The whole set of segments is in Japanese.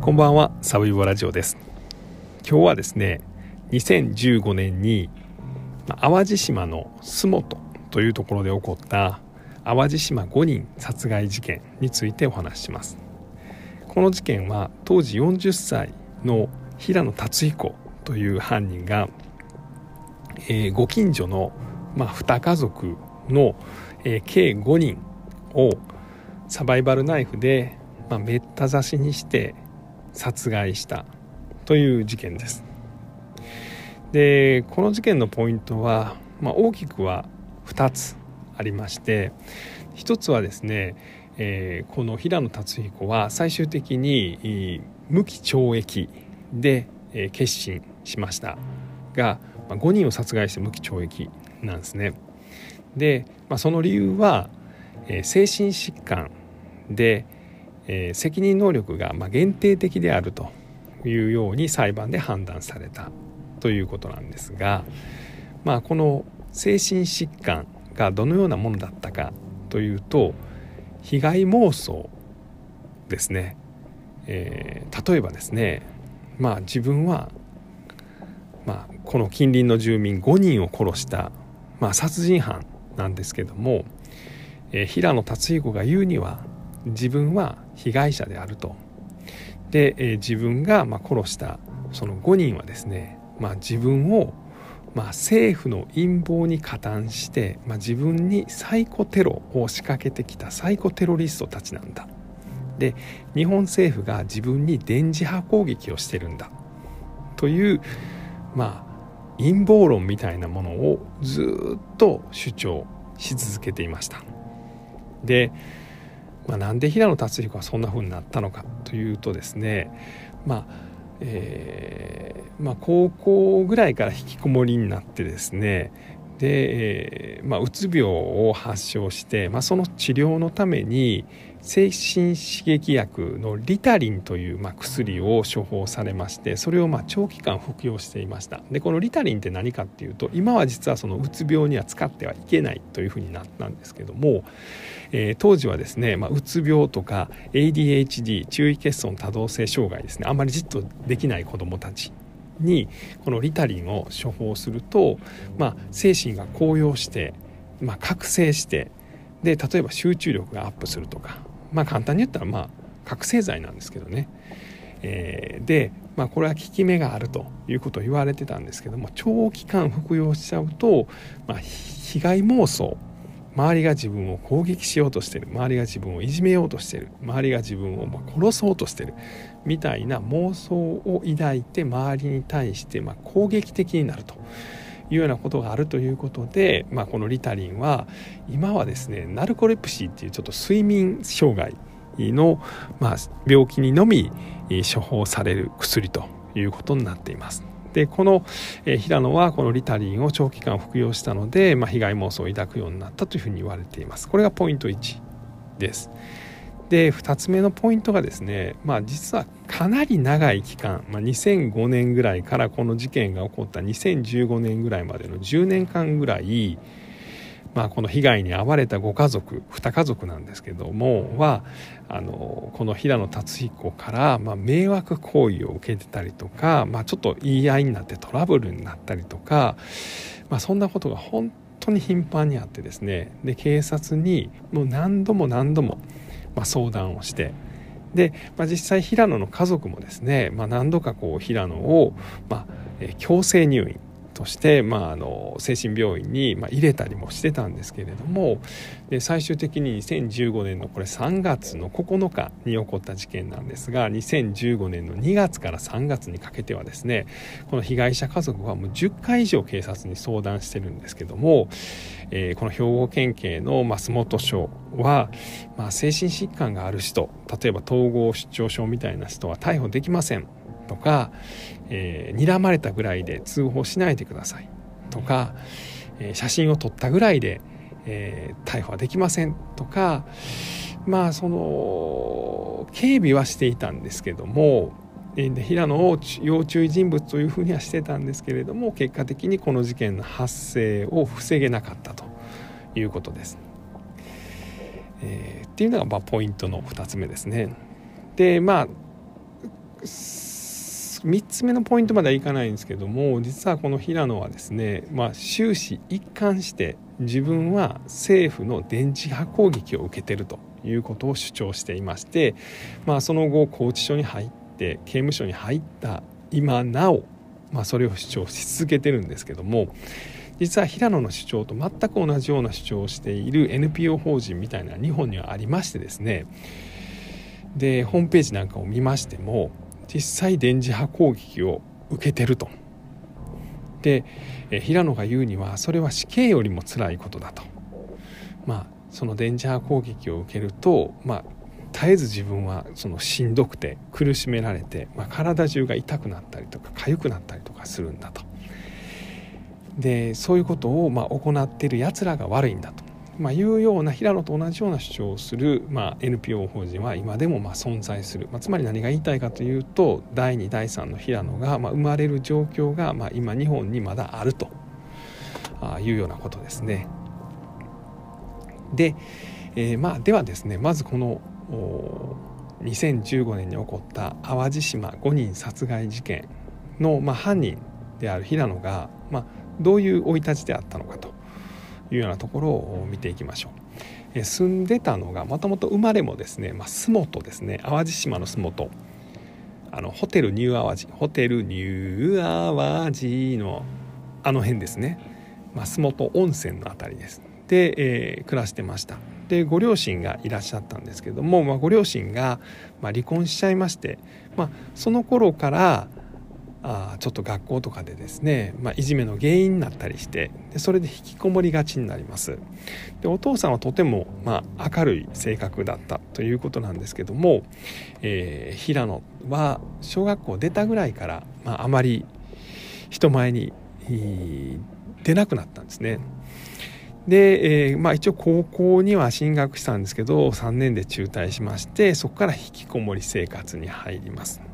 こんばんはサブイボラジオです。今日はですね2015年に淡路島の洲本というところで起こった淡路島5人殺害事件についてお話しします。この事件は当時40歳の平野達彦という犯人が、えー、ご近所の、まあ、2家族の、えー、計5人をサバイバルナイフで、まあ、めった刺しにして殺害したという事件です。でこの事件のポイントは、まあ、大きくは2つありまして1つはですね、えー、この平野達彦は最終的に無期懲役で、えー、決心しました。が、まあ、5人を殺害して無期懲役なんですね。で、まあ、その理由は、えー、精神疾患で、えー、責任能力がま限定的であるというように裁判で判断されたということなんですが、まあ、この精神疾患がどのようなものだったかというと被害妄想ですね、えー、例えばですねまあ自分は、まあ、この近隣の住民5人を殺した、まあ、殺人犯なんですけども、えー、平野達彦が言うには自分は被害者であるとで、えー、自分がま殺したその5人はですね、まあ、自分をま、政府の陰謀に加担して、まあ、自分にサイコテロを仕掛けてきたサイコテロリストたちなんだ。で日本政府が自分に電磁波攻撃をしてるんだというまあ陰謀論みたいなものをずっと主張し続けていました。でまあ、なんで平野達彦はそんな風になったのかというとですねまあえー、まあ、高校ぐらいから引きこもりになってですねで、え、まあ、うつ病を発症して、まあ、その治療のために精神刺激薬のリタリンという、まあ、薬を処方されましてそれをまあ長期間服用していました。でこのリタリンって何かっていうと今は実はそのうつ病には使ってはいけないというふうになったんですけども、えー、当時はですね、まあ、うつ病とか ADHD 注意欠損多動性障害ですねあんまりじっとできない子どもたちにこのリタリンを処方すると、まあ、精神が高揚して、まあ、覚醒してで例えば集中力がアップするとかまあ簡単に言ったらまあ覚醒剤なんですけどね、えー、で、まあ、これは効き目があるということを言われてたんですけども長期間服用しちゃうと、まあ、被害妄想周りが自分を攻撃しようとしてる。周りが自分をいじめようとしてる。周りが自分を殺そうとしてる。みたいな妄想を抱いて周りに対して攻撃的になると。いうようなことがあるということで、まあ、このリタリンは今はですねナルコレプシーっていうちょっと睡眠障害の、病気にのみ処方される薬ということになっています。でこの、え平野はこのリタリンを長期間服用したので、まあ、被害妄想を抱くようになったというふうに言われています。これがポイント1です。で2つ目のポイントがですね、まあ、実はかなり長い期間、まあ、2005年ぐらいからこの事件が起こった2015年ぐらいまでの10年間ぐらい、まあ、この被害に遭われたご家族2家族なんですけどもはあのこの平野達彦から、まあ、迷惑行為を受けてたりとか、まあ、ちょっと言い合いになってトラブルになったりとか、まあ、そんなことが本当に頻繁にあってですね。で警察にもう何度も何度もまあ、相談をしてで、まあ、実際平野の家族もですね、まあ、何度かこう平野を、まあ、強制入院として、まあ、あの精神病院に、ま、入れたりもしてたんですけれどもで最終的に2015年のこれ3月の9日に起こった事件なんですが2015年の2月から3月にかけてはですねこの被害者家族はもう10回以上警察に相談してるんですけども、えー、この兵庫県警の増本署は、まあ、精神疾患がある人例えば統合失調症みたいな人は逮捕できません。とか、えー、睨まれたぐらいで通報しないでくださいとか、えー、写真を撮ったぐらいで、えー、逮捕はできませんとかまあその警備はしていたんですけどもで平野を要注意人物というふうにはしてたんですけれども結果的にこの事件の発生を防げなかったということです。えー、っていうのがまポイントの2つ目ですね。でまあ3つ目のポイントまではいかないんですけども実はこの平野はですね、まあ、終始一貫して自分は政府の電磁波攻撃を受けてるということを主張していまして、まあ、その後拘置所に入って刑務所に入った今なお、まあ、それを主張し続けてるんですけども実は平野の主張と全く同じような主張をしている NPO 法人みたいな日本にはありましてですねでホームページなんかを見ましても実際電磁波攻撃を受けてると。で平野が言うにはそれは死刑よりも辛いことだと。まあその電磁波攻撃を受けると、まあ、絶えず自分はそのしんどくて苦しめられて、まあ、体中が痛くなったりとか痒くなったりとかするんだと。でそういうことをまあ行っているやつらが悪いんだと、まあ、いうような平野と同じような主張をする、まあ、NPO 法人は今でもまあ存在する、まあ、つまり何が言いたいかというと第2第3の平野がまあ生まれる状況がまあ今日本にまだあると。いうようなことですね。で、えー、まあではですねまずこの2015年に起こった淡路島5人殺害事件の、まあ、犯人である平野が、まあ、どういう生い立ちであったのかと。いうようなところを見ていきましょう。え住んでたのがもともと生まれもですね、まあ、洲本ですね。淡路島の洲本。あのホテルニューアワジホテルニューアワジのあの辺ですね、まあ、洲本温泉の辺りです。で、えー、暮らしてました。でご両親がいらっしゃったんですけども、まあ、ご両親が、ま、離婚しちゃいまして、まあ、その頃からあちょっと学校とかでですね、まあ、いじめの原因になったりしてでそれで引きこもりがちになりますでお父さんはとても、まあ、明るい性格だったということなんですけども、えー、平野は小学校出たぐらいから、まあ、あまり人前に出なくなったんですねで、えー、まあ、一応高校には進学したんですけど3年で中退しましてそこから引きこもり生活に入ります。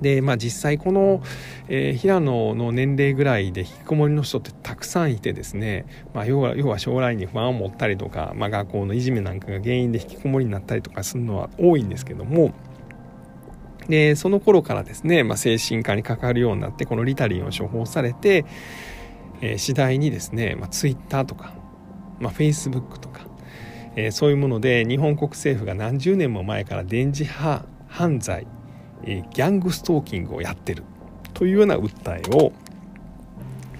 でまあ、実際この、えー、平野の年齢ぐらいで引きこもりの人ってたくさんいてですね、まあ、要は要は将来に不安を持ったりとか、まあ、学校のいじめなんかが原因で引きこもりになったりとかするのは多いんですけどもでその頃からですね、まあ、精神科にかかるようになってこのリタリンを処方されてえー、次第にですね、まあ、Twitter とか、まあ、Facebook とか、えー、そういうもので日本国政府が何十年も前から電磁波犯罪、え、ギャングストーキングをやってるというような訴えを、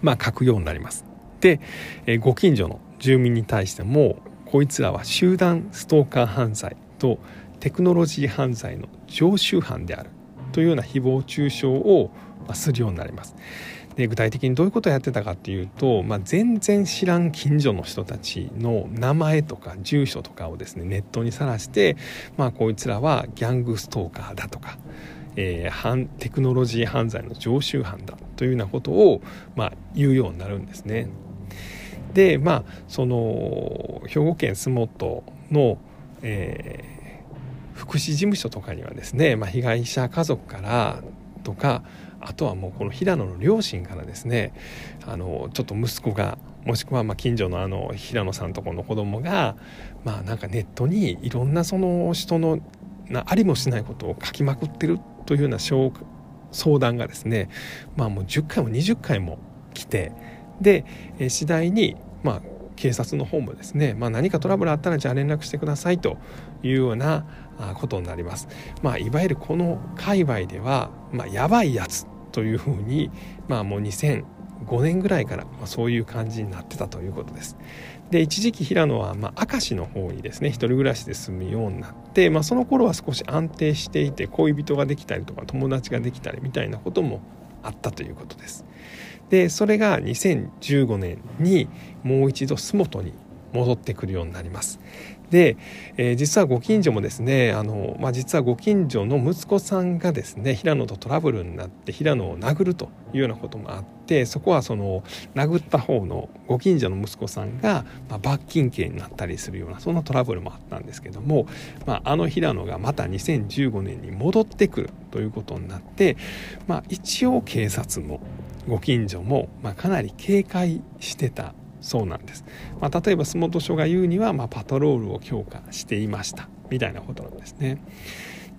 まあ、書くようになります。で、え、ご近所の住民に対してもこいつらは集団ストーカー犯罪とテクノロジー犯罪の常習犯であるというような誹謗中傷をするようになります。で具体的にどういうことをやってたかっていうと、まあ、全然知らん近所の人たちの名前とか住所とかをですねネットにさらして、まあ、こいつらはギャングストーカーだとか、えー、テクノロジー犯罪の常習犯だというようなことを、まあ、言うようになるんですね。でまあその兵庫県洲本の、えー、福祉事務所とかにはですね、まあ、被害者家族からとかあとはもうこの平野の両親からですねあのちょっと息子がもしくはま近所のあの平野さんとこの子供がまあなんかネットにいろんなその人のなありもしないことを書きまくってるというような相談がですねまあもう10回も20回も来てで次第にまあ警察の方もですね、まあ、何かトラブルあったらじゃあ連絡してくださいというようなことになります。まあ、いわゆるこの界隈では、まあ、やばいやつというふうに、まあ、もう2005年ぐらいから、そういう感じになってたということです。で一時期平野は、まあ、明石の方にですね一人暮らしで住むようになって、まあ、その頃は少し安定していて恋人ができたりとか友達ができたりみたいなこともあったということです。でそれが2015年にもう一度洲本に戻ってくるようになります。で、えー、実はご近所もですねあの、まあ、実はご近所の息子さんがですね平野とトラブルになって平野を殴るというようなこともあってそこはその殴った方のご近所の息子さんが、まあ、罰金刑になったりするようなそんなトラブルもあったんですけども、まあ、あの平野がまた2015年に戻ってくるということになって、まあ、一応警察もご近所も、まあ、かなり警戒してたそうなんです、まあ、例えば洲本署が言うには、まあ、パトロールを強化していましたみたいなことなんですね。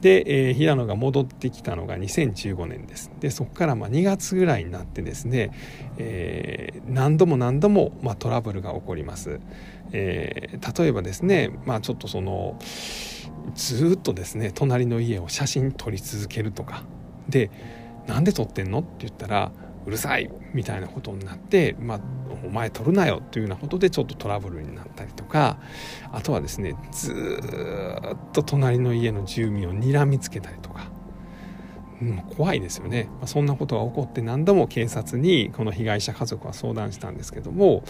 で、えー、平野が戻ってきたのが2015年です。でそこからまあ2月ぐらいになってですね、えー、何度も何度もまあトラブルが起こります、えー、例えばですねまあちょっとそのずっとですね隣の家を写真撮り続けるとか。でなんで撮ってんの？って言ったらうるさいみたいなことになって、まあ、お前取るなよというようなことでちょっとトラブルになったりとかあとはですねずっと隣の家の住民を睨みつけたりとか、うん、怖いですよね、まあ、そんなことが起こって何度も警察にこの被害者家族は相談したんですけども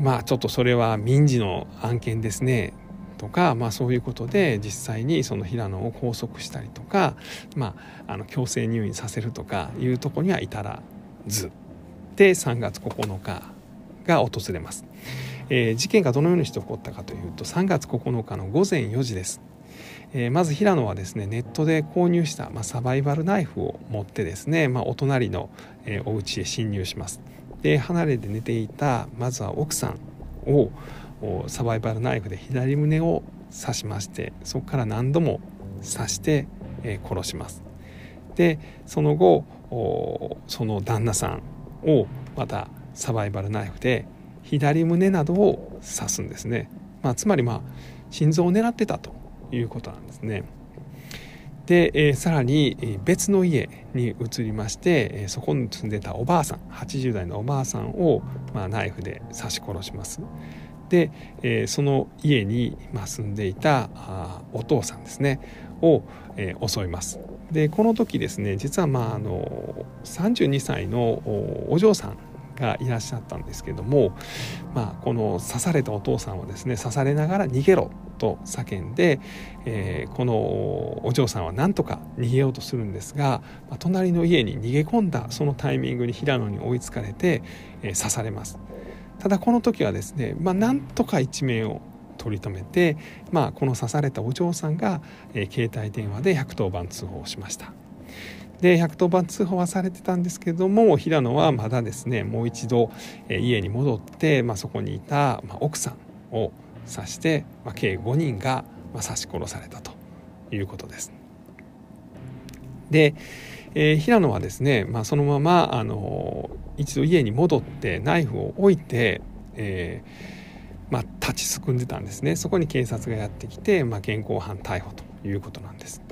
まあちょっとそれは民事の案件ですね。とか、まあ、そういうことで実際にその平野を拘束したりとか、まあ、あの強制入院させるとかいうとこには至らず。で3月9日が訪れます、えー、事件がどのようにして起こったかというと3月9日の午前4時です、えー、まず平野はですねネットで購入した、まあ、サバイバルナイフを持ってですね、まあ、お隣の、えー、お家へ侵入します。で離れて寝ていたまずは奥さんをサバイバルナイフで左胸を刺しましてそこから何度も刺して、殺します。でその後その旦那さんをまたサバイバルナイフで左胸などを刺すんですね、まあ、つまりまあ心臓を狙ってたということなんですね。で、さらに別の家に移りまして、そこに住んでたおばあさん80代のおばあさんを、ナイフで刺し殺します。で、えー、その家に、住んでいたあお父さんですねを、えー、襲いますでこの時ですね実はまああの32歳のお嬢さんがいらっしゃったんですけども、まあ、この刺されたお父さんはですね刺されながら逃げろと叫んで、えー、このお嬢さんは何とか逃げようとするんですが、まあ、隣の家に逃げ込んだそのタイミングに平野に追いつかれて、えー、刺されます。ただこの時はですね、まあ、なんとか一命を取り留めて、まあ、この刺されたお嬢さんが、え、携帯電話で110番通報をしました。で110番通報はされてたんですけども平野はまだですねもう一度、家に戻って、まあ、そこにいた、ま、奥さんを刺して、まあ、計5人が、刺し殺されたということです。で、えー、平野はですね、まあ、そのままあの一度家に戻ってナイフを置いて、えー、まあ、立ちすくんでたんですねそこに警察がやってきて、まあ、現行犯逮捕ということなんです。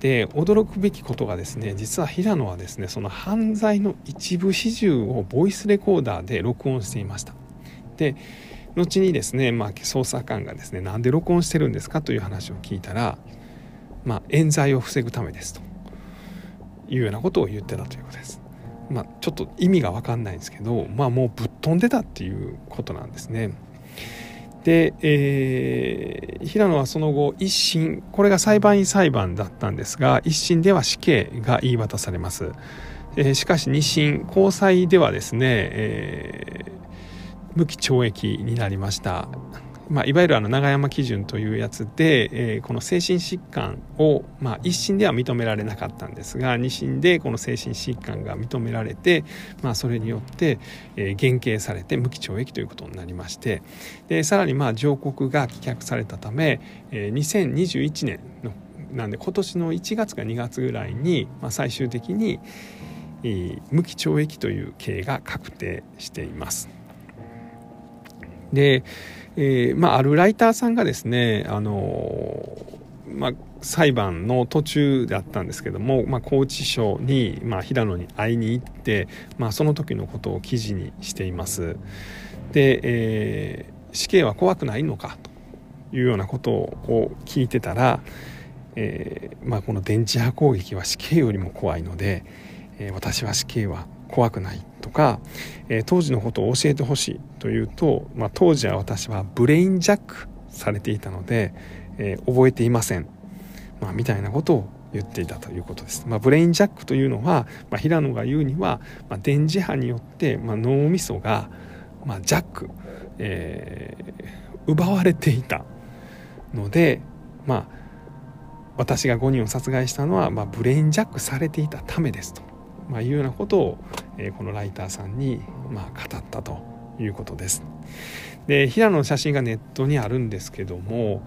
で驚くべきことがですね実は平野はですねその犯罪の一部始終をボイスレコーダーで録音していました。で後にですね、まあ、捜査官がですねなんで録音してるんですかという話を聞いたら、まあ、冤罪を防ぐためですというようなことを言ってたということです。まあ、ちょっと意味が分かんないんですけど、まあ、もうぶっ飛んでたっていうことなんですね。で、えー、平野はその後一審これが裁判員裁判だったんですが一審では死刑が言い渡されます。えー、しかし二審高裁ではですね、えー、無期懲役になりました。まあ、いわゆるあの永山基準というやつで、えー、この精神疾患を、まあ、一審では認められなかったんですが二審でこの精神疾患が認められて、まあ、それによって、えー、減刑されて無期懲役ということになりましてでさらにまあ上告が棄却されたため、えー、2021年のなんで今年の1月か2月ぐらいに、まあ、最終的に、えー、無期懲役という刑が確定しています。でえー、まあ、あるライターさんがですね、あのまあ、裁判の途中だったんですけども、まあ、拘置所に、まあ、平野に会いに行って、まあ、その時のことを記事にしています。で、えー、死刑は怖くないのかというようなことを聞いてたら、えーまあ、この電磁波攻撃は死刑よりも怖いので、えー、私は死刑は怖くないとか、えー、当時のことを教えてほしいというと、まあ、当時は私はブレインジャックされていたので、えー、覚えていません、まあ、みたいなことを言っていたということです。まあ、ブレインジャックというのは、まあ、平野が言うには、まあ、電磁波によって、まあ、脳みそが、まあ、ジャック、えー、奪われていたので、まあ、私が5人を殺害したのは、まあ、ブレインジャックされていたためですとまあ、いうようなことを、え、このライターさんに、まあ、語ったということです。で平野の写真がネットにあるんですけども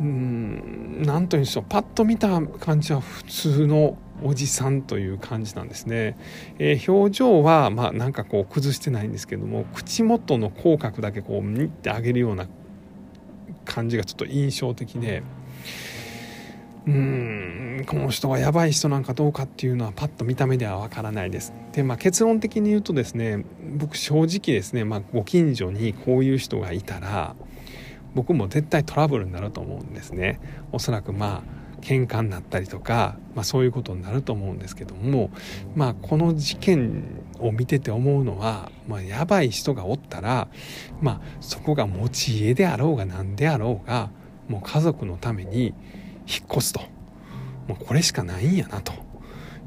うん何というんでしょうパッと見た感じは普通のおじさんという感じなんですね、えー、表情はまあなんかこう崩してないんですけども口元の口角だけこうニッて上げるような感じがちょっと印象的でうんこの人はやばい人なんかどうかっていうのはパッと見た目ではわからないです。でまあ結論的に言うとですね僕正直ですね、まあ、ご近所にこういう人がいたら僕も絶対トラブルになると思うんですね。おそらくまあ喧嘩になったりとか、まあ、そういうことになると思うんですけども、まあ、この事件を見てて思うのは、まあ、やばい人がおったら、まあ、そこが持ち家であろうが何であろうがもう家族のために引っ越すともうこれしかないんやなと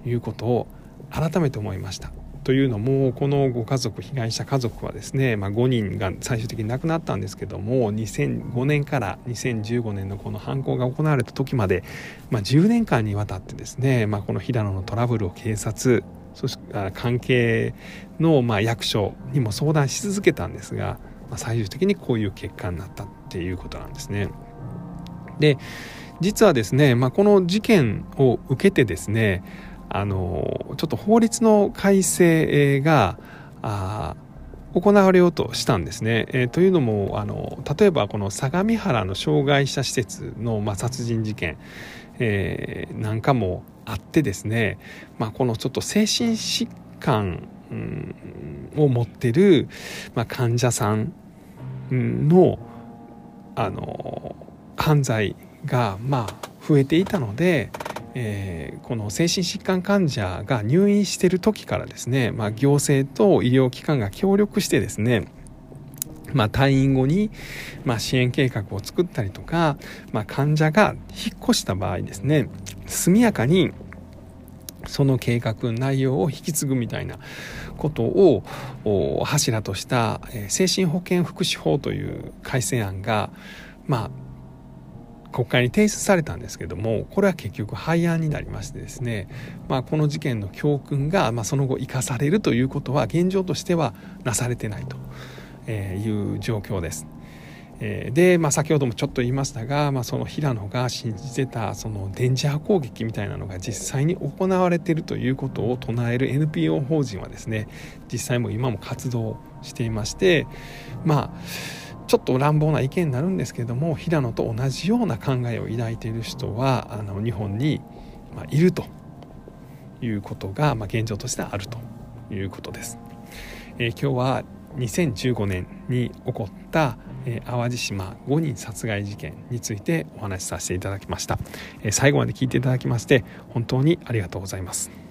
いうことを改めて思いました。というのもこのご家族被害者家族はですね、まあ、5人が最終的に亡くなったんですけども2005年から2015年のこの犯行が行われた時まで、まあ、10年間にわたってですね、まあ、この平野のトラブルを警察そして関係のま役所にも相談し続けたんですが、ま、最終的にこういう結果になったっていうことなんですね。で実はですね、まあ、この事件を受けてですねあのちょっと法律の改正があ行われようとしたんですね。えー、というのもあの例えばこの相模原の障害者施設の、まあ、殺人事件、えー、なんかもあってですね、まあ、このちょっと精神疾患、うん、を持ってる、まあ、患者さんのあの犯罪がまあ増えていたので、えー、この精神疾患患者が入院している時からですね、まあ、行政と医療機関が協力してですねまあ、退院後に、まあ、支援計画を作ったりとか、まあ、患者が引っ越した場合ですね速やかにその計画内容を引き継ぐみたいなことを柱とした精神保健福祉法という改正案が、まあ、国会に提出されたんですけどもこれは結局廃案になりましてですね、まあ、この事件の教訓が、まあ、その後生かされるということは現状としてはなされてないという状況です。で、まあ、先ほどもちょっと言いましたが、まあ、その平野が信じてたその電磁波攻撃みたいなのが実際に行われているということを唱える NPO 法人はですね実際も今も活動していましてまあちょっと乱暴な意見になるんですけれども平野と同じような考えを抱いている人はあの日本に、まいるということが、ま、現状としてあるということです。えー、今日は2015年に起こった、えー、淡路島5人殺害事件についてお話しさせていただきました、えー、最後まで聞いていただきまして本当にありがとうございます。